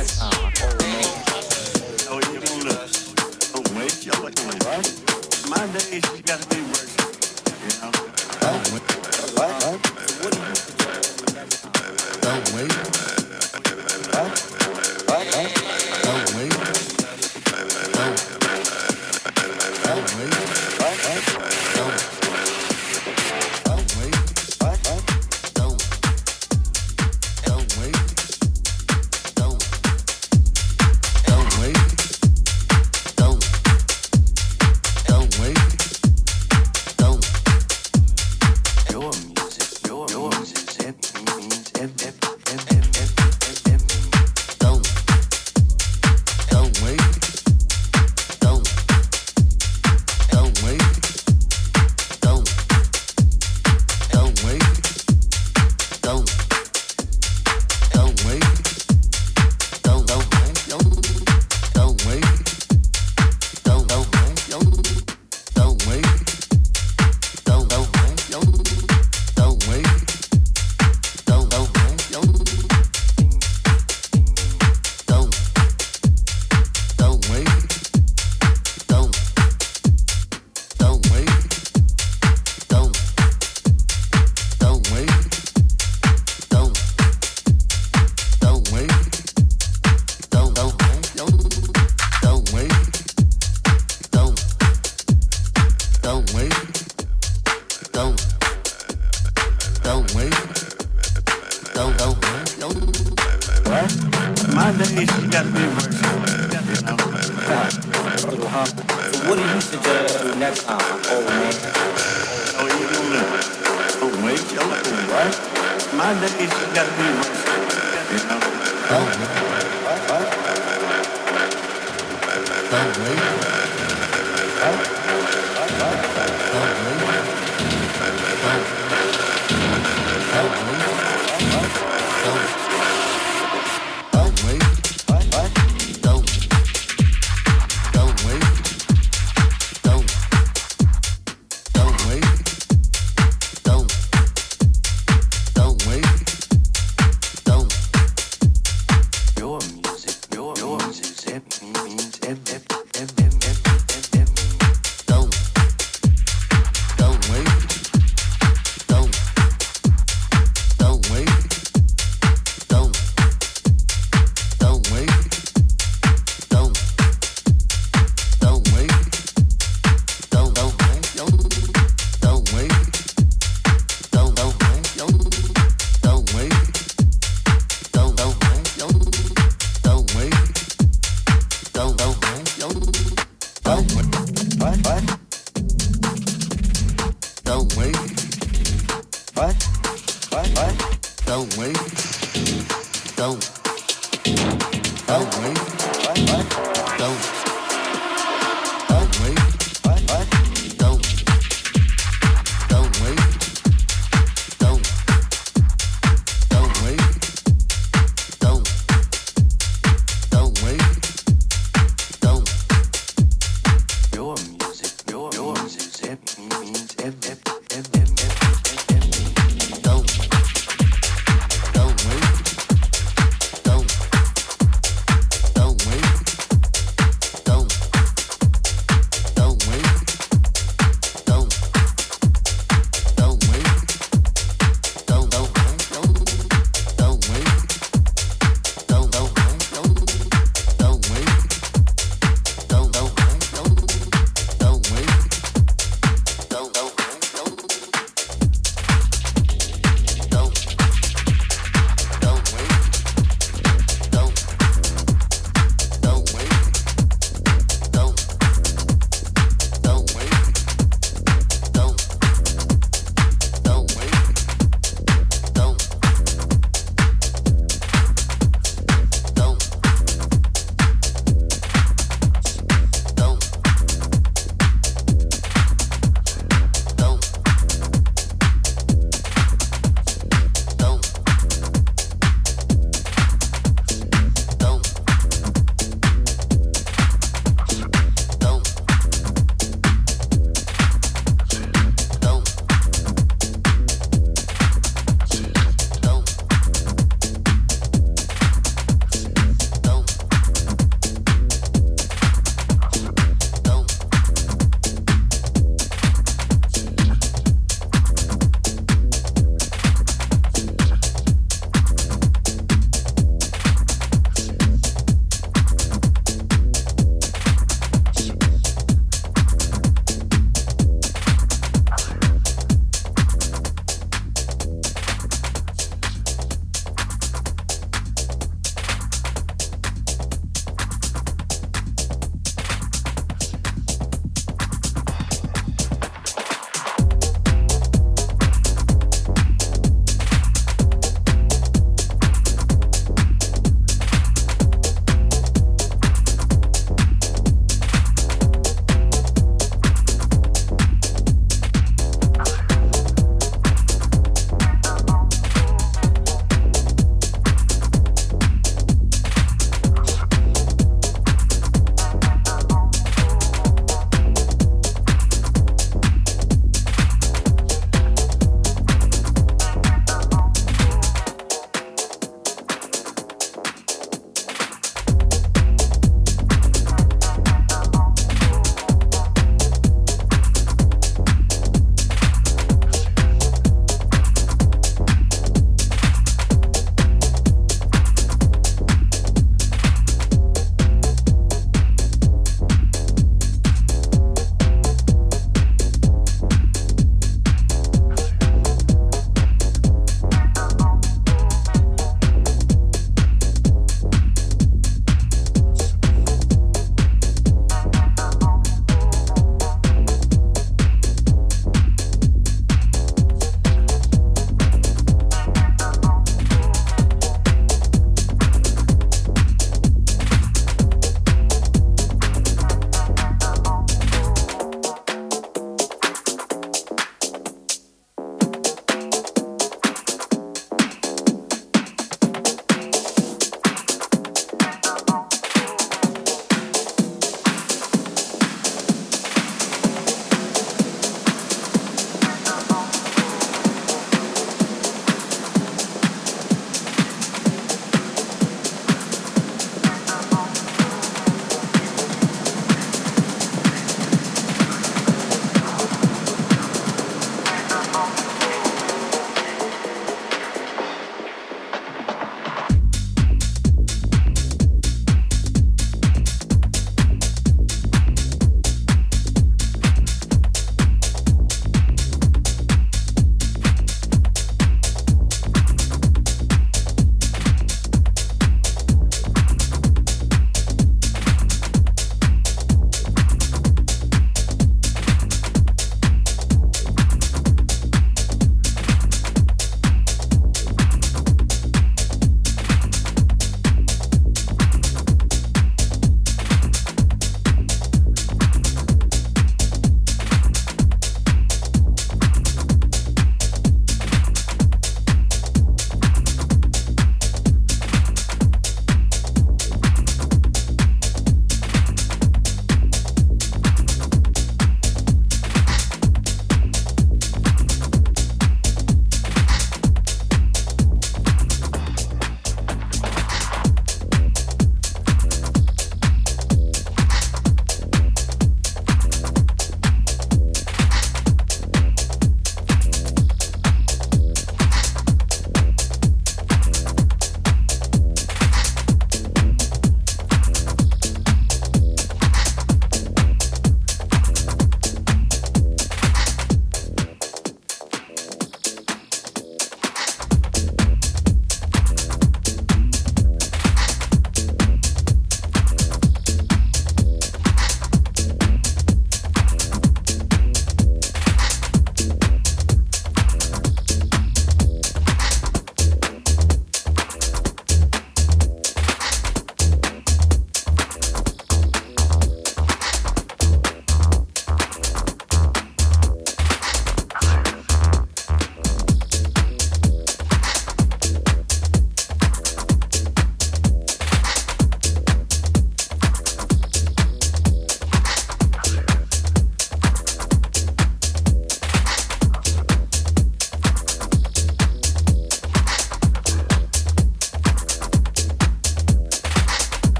Oh, you wanna oh, wait, y'all like. My days, you gotta be working.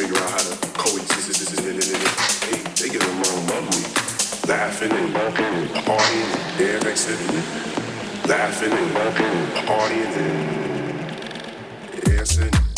figure out how to coexist. They, they get along lovely, laughing and partying, dancing, laughing and partying, dancing.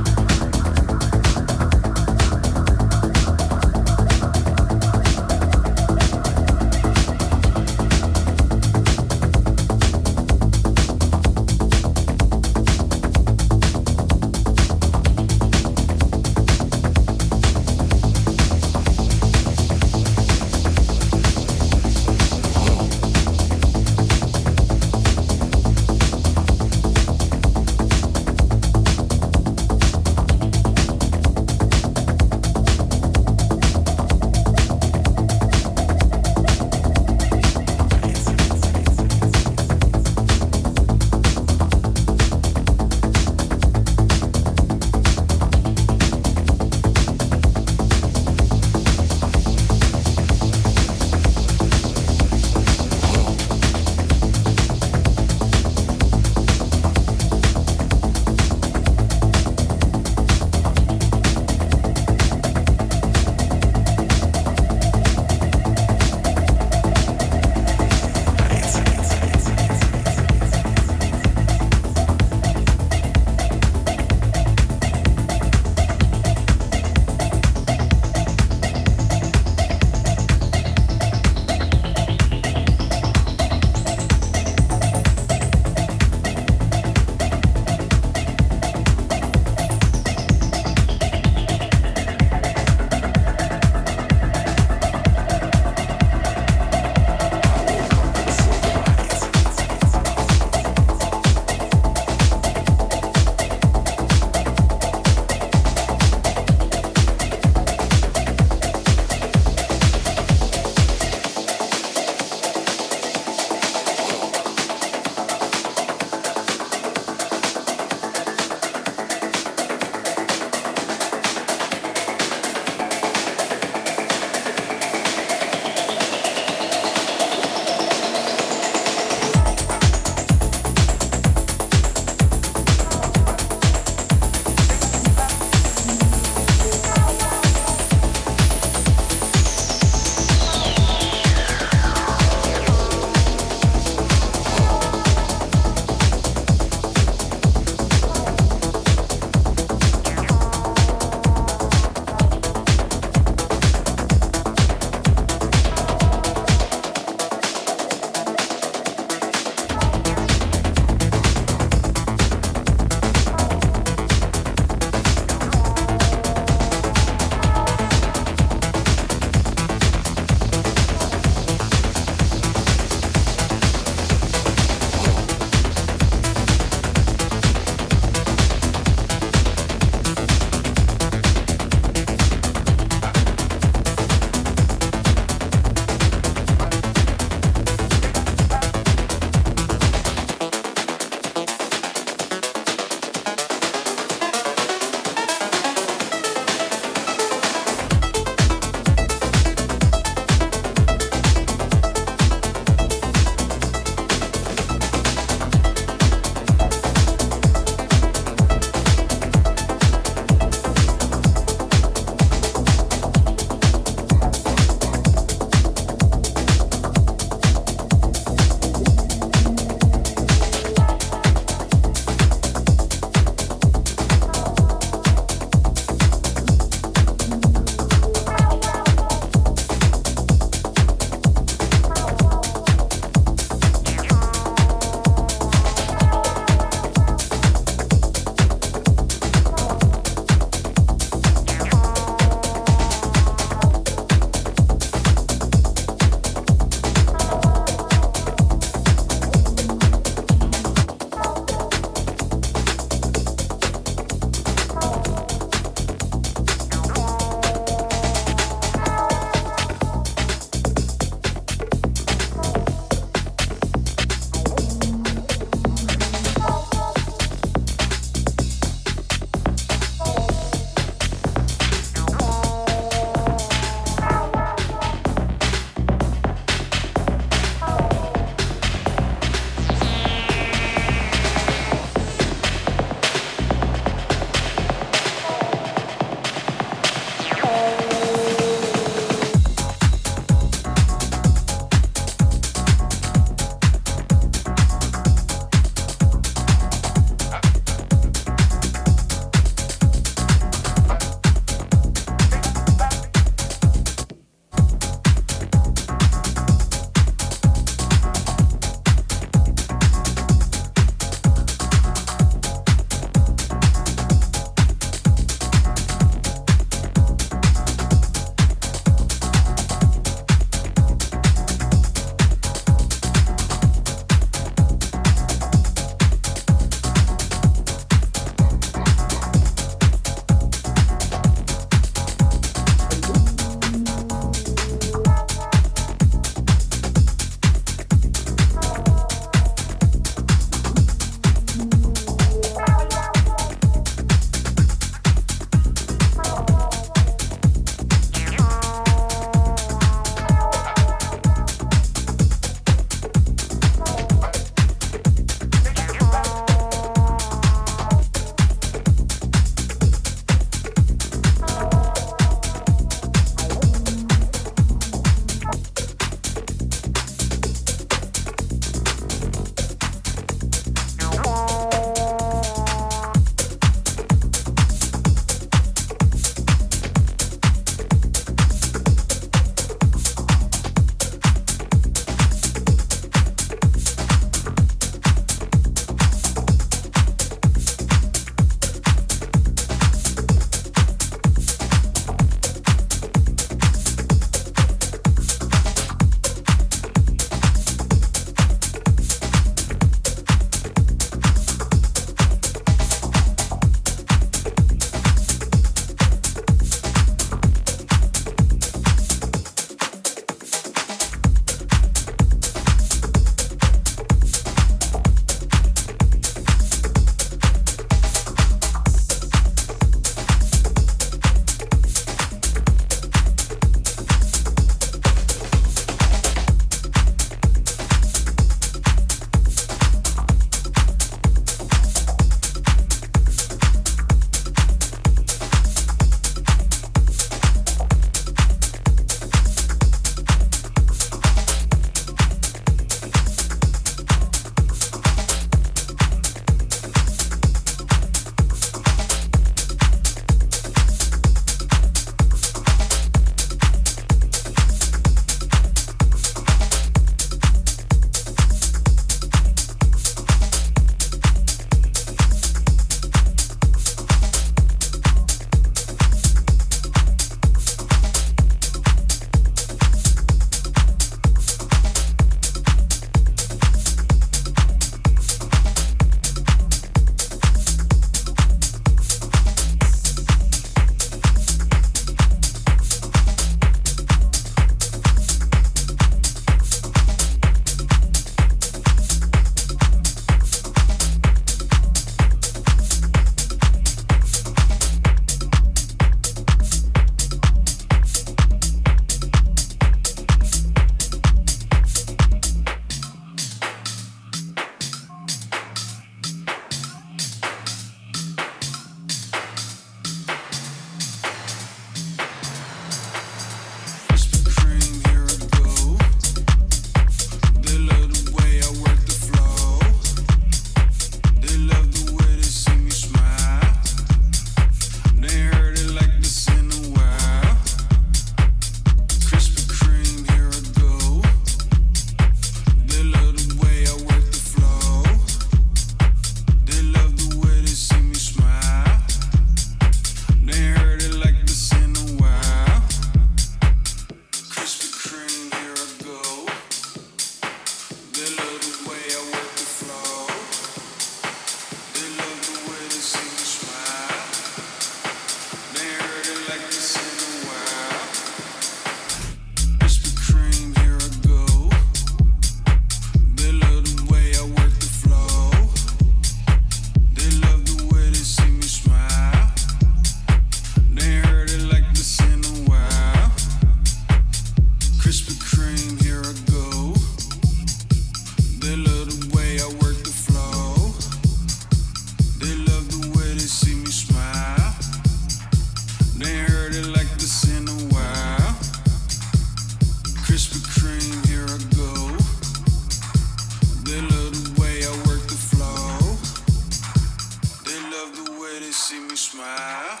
see me smile.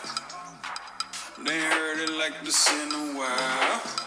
They heard it like this in a while.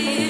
you.